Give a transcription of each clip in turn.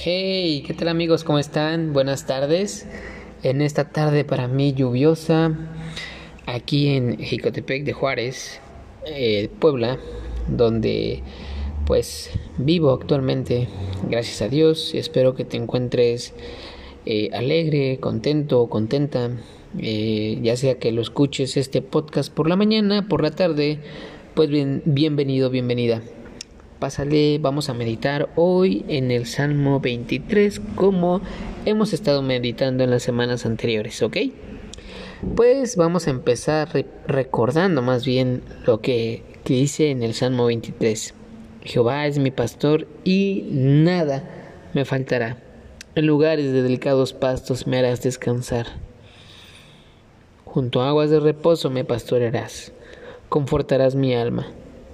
Hey, ¿qué tal amigos? ¿Cómo están? Buenas tardes. En esta tarde para mí lluviosa, aquí en Jicotepec de Juárez, eh, Puebla, donde pues vivo actualmente, gracias a Dios. Espero que te encuentres eh, alegre, contento contenta, eh, ya sea que lo escuches este podcast por la mañana, por la tarde, pues bien, bienvenido, bienvenida. Pásale, vamos a meditar hoy en el Salmo 23 como hemos estado meditando en las semanas anteriores, ¿ok? Pues vamos a empezar recordando más bien lo que, que dice en el Salmo 23. Jehová es mi pastor y nada me faltará. En lugares de delicados pastos me harás descansar. Junto a aguas de reposo me pastorearás. Confortarás mi alma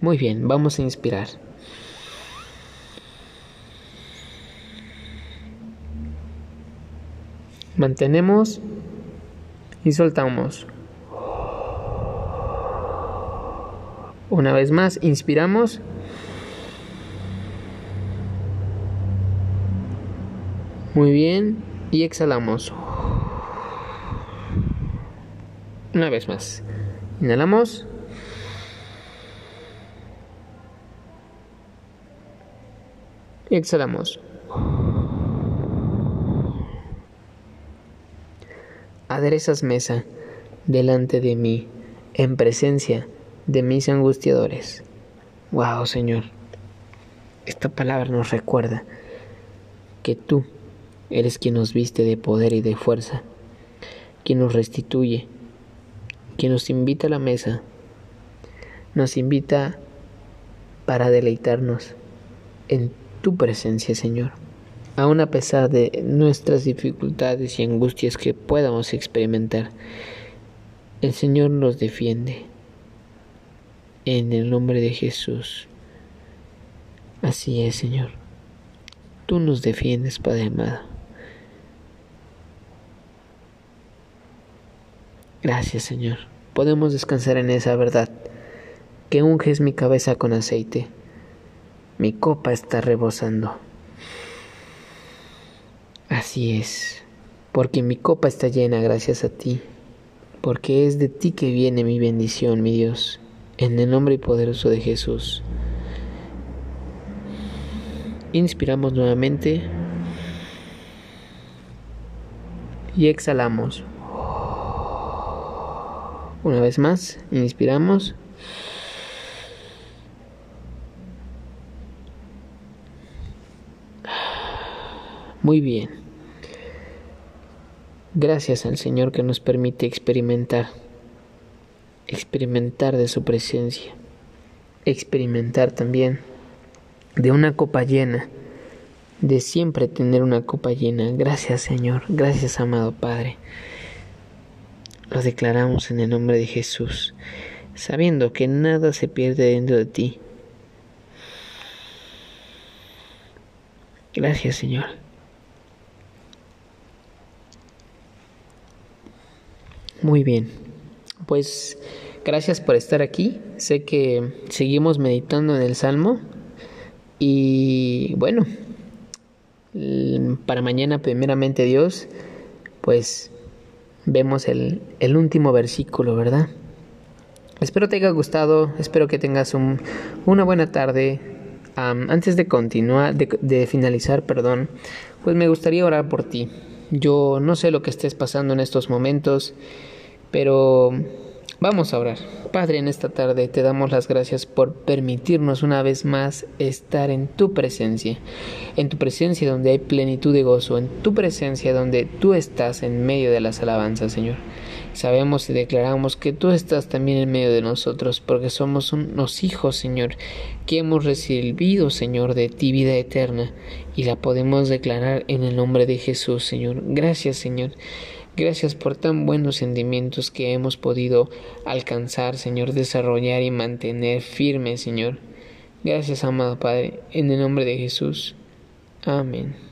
Muy bien, vamos a inspirar. Mantenemos y soltamos. Una vez más, inspiramos. Muy bien. Y exhalamos. Una vez más. Inhalamos. Exhalamos. Aderezas mesa delante de mí en presencia de mis angustiadores. Wow, Señor. Esta palabra nos recuerda que tú eres quien nos viste de poder y de fuerza, quien nos restituye, quien nos invita a la mesa, nos invita para deleitarnos en tu presencia, Señor. Aun a pesar de nuestras dificultades y angustias que podamos experimentar, el Señor nos defiende. En el nombre de Jesús. Así es, Señor. Tú nos defiendes, Padre amado. Gracias, Señor. Podemos descansar en esa verdad, que unges mi cabeza con aceite mi copa está rebosando. Así es, porque mi copa está llena gracias a ti, porque es de ti que viene mi bendición, mi Dios, en el nombre poderoso de Jesús. Inspiramos nuevamente y exhalamos. Una vez más, inspiramos. Muy bien. Gracias al Señor que nos permite experimentar, experimentar de su presencia, experimentar también de una copa llena, de siempre tener una copa llena. Gracias Señor, gracias amado Padre. Lo declaramos en el nombre de Jesús, sabiendo que nada se pierde dentro de ti. Gracias Señor. Muy bien. Pues gracias por estar aquí. Sé que seguimos meditando en el Salmo. Y bueno, para mañana, primeramente Dios, pues vemos el, último versículo, ¿verdad? Espero te haya gustado, espero que tengas un, una buena tarde. antes de continuar, de, de finalizar, perdón, pues me gustaría orar por ti. Yo no sé lo que estés pasando en estos momentos, pero Vamos a orar. Padre, en esta tarde te damos las gracias por permitirnos una vez más estar en tu presencia, en tu presencia donde hay plenitud de gozo, en tu presencia donde tú estás en medio de las alabanzas, Señor. Sabemos y declaramos que tú estás también en medio de nosotros, porque somos unos hijos, Señor, que hemos recibido, Señor, de ti vida eterna, y la podemos declarar en el nombre de Jesús, Señor. Gracias, Señor. Gracias por tan buenos sentimientos que hemos podido alcanzar, Señor, desarrollar y mantener firmes, Señor. Gracias, amado Padre, en el nombre de Jesús. Amén.